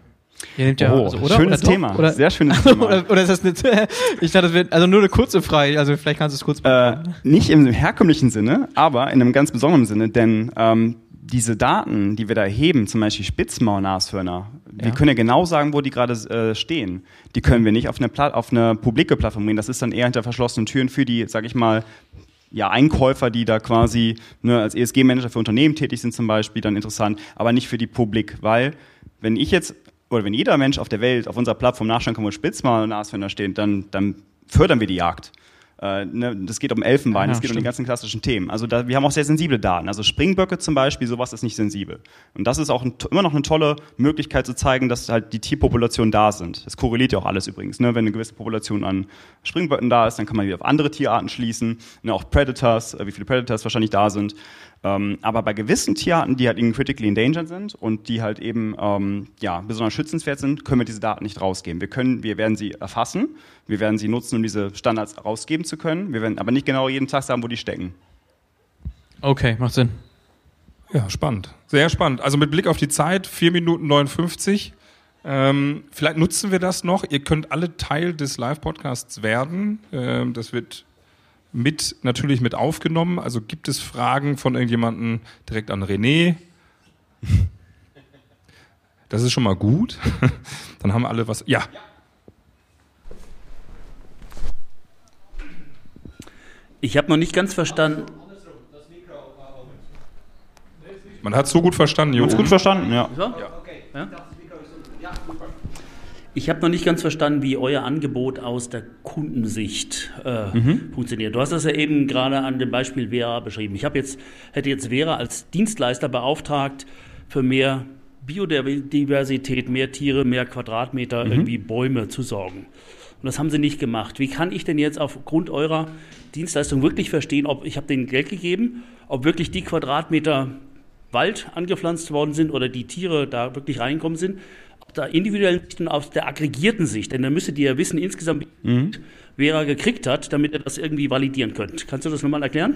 Ihr nehmt ja, oh, also, oder? schönes oder Thema, oder? sehr schönes Thema. oder, oder, ist das eine, ich dachte, das wird, also nur eine kurze Frage, also vielleicht kannst du es kurz äh, Nicht im herkömmlichen Sinne, aber in einem ganz besonderen Sinne, denn ähm, diese Daten, die wir da erheben, zum Beispiel Spitzmaulnashörner, ja. wir können ja genau sagen, wo die gerade äh, stehen. Die können wir nicht auf eine, Pla auf eine publike Plattform bringen. Das ist dann eher hinter verschlossenen Türen für die, sag ich mal, ja, Einkäufer, die da quasi ne, als ESG-Manager für Unternehmen tätig sind zum Beispiel, dann interessant, aber nicht für die Publik, weil wenn ich jetzt oder wenn jeder Mensch auf der Welt auf unserer Plattform nachschauen kann, wo Spitzmaulnashörner stehen, dann, dann fördern wir die Jagd. Äh, ne, das geht um Elfenbein, es geht stimmt. um die ganzen klassischen Themen. Also da, wir haben auch sehr sensible Daten. Also Springböcke zum Beispiel, sowas ist nicht sensibel. Und das ist auch ein, immer noch eine tolle Möglichkeit zu zeigen, dass halt die Tierpopulationen da sind. Das korreliert ja auch alles übrigens. Ne? Wenn eine gewisse Population an Springböcken da ist, dann kann man wieder auf andere Tierarten schließen. Ne? Auch Predators, äh, wie viele Predators wahrscheinlich da sind. Ähm, aber bei gewissen Tierarten, die halt eben critically endangered sind und die halt eben ähm, ja, besonders schützenswert sind, können wir diese Daten nicht rausgeben. Wir, können, wir werden sie erfassen, wir werden sie nutzen, um diese Standards rausgeben zu können. Wir werden aber nicht genau jeden Tag sagen, wo die stecken. Okay, macht Sinn. Ja, spannend. Sehr spannend. Also mit Blick auf die Zeit, 4 Minuten 59. Ähm, vielleicht nutzen wir das noch. Ihr könnt alle Teil des Live-Podcasts werden. Ähm, das wird mit natürlich mit aufgenommen. Also gibt es Fragen von irgendjemandem direkt an René? Das ist schon mal gut. Dann haben alle was. Ja. Ich habe noch nicht ganz verstanden. Man hat es so gut verstanden, Jungs. Gut verstanden, ja. ja. ja. Ich habe noch nicht ganz verstanden, wie euer Angebot aus der Kundensicht äh, mhm. funktioniert. Du hast das ja eben gerade an dem Beispiel Vera beschrieben. Ich jetzt, hätte jetzt Vera als Dienstleister beauftragt, für mehr Biodiversität, mehr Tiere, mehr Quadratmeter, mhm. irgendwie Bäume zu sorgen. Und das haben sie nicht gemacht. Wie kann ich denn jetzt aufgrund eurer Dienstleistung wirklich verstehen, ob ich habe denen Geld gegeben, ob wirklich die Quadratmeter Wald angepflanzt worden sind oder die Tiere da wirklich reinkommen sind der individuellen Sicht und aus der aggregierten Sicht, denn dann müsstet ihr ja wissen insgesamt, mhm. wer er gekriegt hat, damit ihr das irgendwie validieren könnt. Kannst du das nochmal erklären?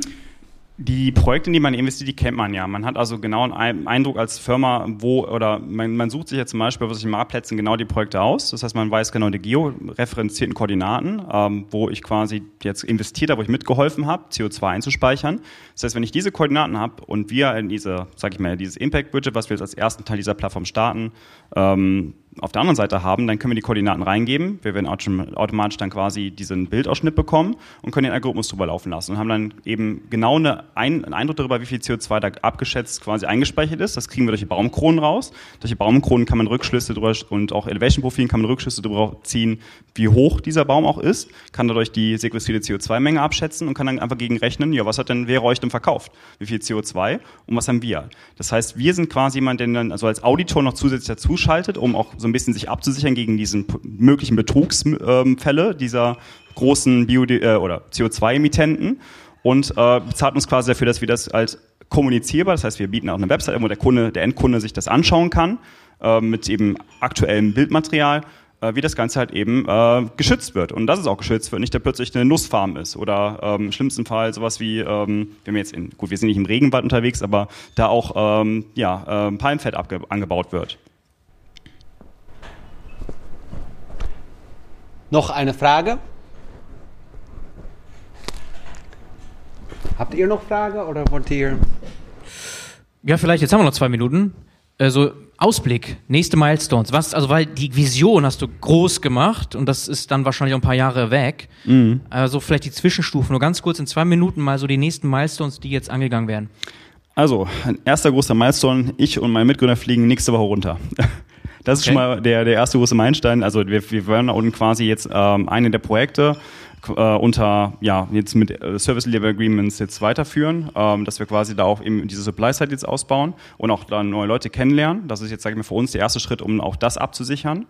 Die Projekte, in die man investiert, die kennt man ja. Man hat also genau einen Eindruck als Firma, wo, oder man, man sucht sich ja zum Beispiel auf solchen Marktplätzen genau die Projekte aus. Das heißt, man weiß genau die georeferenzierten Koordinaten, ähm, wo ich quasi jetzt investiert habe, wo ich mitgeholfen habe, CO2 einzuspeichern. Das heißt, wenn ich diese Koordinaten habe und wir in diese, sag ich mal, dieses Impact Budget, was wir jetzt als ersten Teil dieser Plattform starten, ähm, auf der anderen Seite haben, dann können wir die Koordinaten reingeben. Wir werden automatisch dann quasi diesen Bildausschnitt bekommen und können den Algorithmus drüber laufen lassen und haben dann eben genau eine, einen Eindruck darüber, wie viel CO2 da abgeschätzt quasi eingespeichert ist. Das kriegen wir durch die Baumkronen raus. Durch die Baumkronen kann man Rückschlüsse drüber und auch Elevation-Profilen kann man Rückschlüsse darüber ziehen, wie hoch dieser Baum auch ist, kann dadurch die sequestrierte CO2-Menge abschätzen und kann dann einfach gegenrechnen, ja, was hat denn wer euch denn verkauft? Wie viel CO2 und was haben wir? Das heißt, wir sind quasi jemand, der dann also als Auditor noch zusätzlich dazuschaltet, um auch so ein bisschen sich abzusichern gegen diesen möglichen Betrugsfälle dieser großen Bio äh, oder CO2-Emittenten und äh, bezahlt uns quasi dafür, dass wir das als kommunizierbar, das heißt, wir bieten auch eine Website, wo der Kunde, der Endkunde sich das anschauen kann äh, mit eben aktuellem Bildmaterial äh, wie das Ganze halt eben äh, geschützt wird. Und dass es auch geschützt wird, nicht da plötzlich eine Nussfarm ist oder ähm, im schlimmsten Fall sowas wie, ähm, wenn wir jetzt in, gut, wir sind nicht im Regenwald unterwegs, aber da auch ähm, ja, ähm, Palmfett angebaut wird. Noch eine Frage? Habt ihr noch Frage oder wollt ihr? Ja, vielleicht, jetzt haben wir noch zwei Minuten. Also Ausblick, nächste Milestones. Was, also weil die Vision hast du groß gemacht und das ist dann wahrscheinlich auch ein paar Jahre weg. Mhm. Also vielleicht die Zwischenstufen, nur ganz kurz in zwei Minuten mal so die nächsten Milestones, die jetzt angegangen werden. Also, ein erster großer Milestone, ich und mein Mitgründer fliegen nächste Woche runter. Das ist okay. schon mal der, der erste große Meilenstein. Also wir, wir werden unten quasi jetzt ähm, eine der Projekte äh, unter, ja, jetzt mit äh, Service Level Agreements jetzt weiterführen, ähm, dass wir quasi da auch eben diese Supply-Side jetzt ausbauen und auch dann neue Leute kennenlernen. Das ist jetzt, sage ich mal, für uns der erste Schritt, um auch das abzusichern.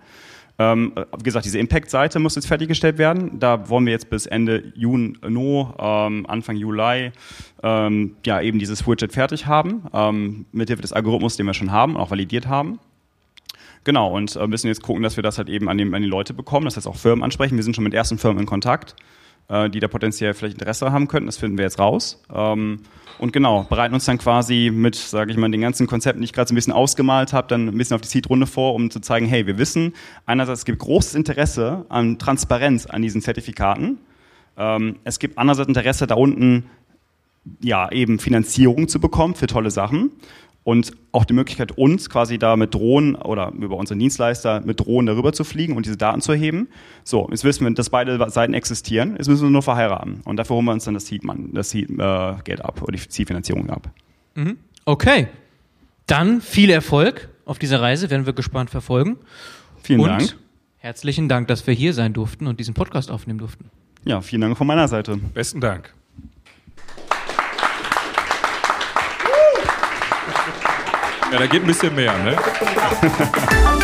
Ähm, wie gesagt, diese Impact-Seite muss jetzt fertiggestellt werden. Da wollen wir jetzt bis Ende Juni, ähm, Anfang Juli ähm, ja eben dieses Widget fertig haben, ähm, mithilfe des Algorithmus, den wir schon haben und auch validiert haben. Genau, und äh, müssen jetzt gucken, dass wir das halt eben an, den, an die Leute bekommen, das heißt auch Firmen ansprechen. Wir sind schon mit ersten Firmen in Kontakt, äh, die da potenziell vielleicht Interesse haben könnten. Das finden wir jetzt raus. Ähm, und genau, bereiten uns dann quasi mit, sage ich mal, den ganzen Konzepten, die ich gerade so ein bisschen ausgemalt habe, dann ein bisschen auf die Seed-Runde vor, um zu zeigen, hey, wir wissen, einerseits es gibt großes Interesse an Transparenz an diesen Zertifikaten. Ähm, es gibt andererseits Interesse da unten, ja, eben Finanzierung zu bekommen für tolle Sachen und auch die Möglichkeit, uns quasi da mit Drohnen oder über unseren Dienstleister mit Drohnen darüber zu fliegen und diese Daten zu erheben. So, jetzt wissen wir, dass beide Seiten existieren. Jetzt müssen wir nur verheiraten. Und dafür holen wir uns dann das Seed-Geld das Seed, äh, Geld ab oder die Seed-Finanzierung ab. Mhm. Okay. Dann viel Erfolg auf dieser Reise, werden wir gespannt verfolgen. Vielen und Dank. Herzlichen Dank, dass wir hier sein durften und diesen Podcast aufnehmen durften. Ja, vielen Dank von meiner Seite. Besten Dank. Ja, da geht ein bisschen mehr, ne?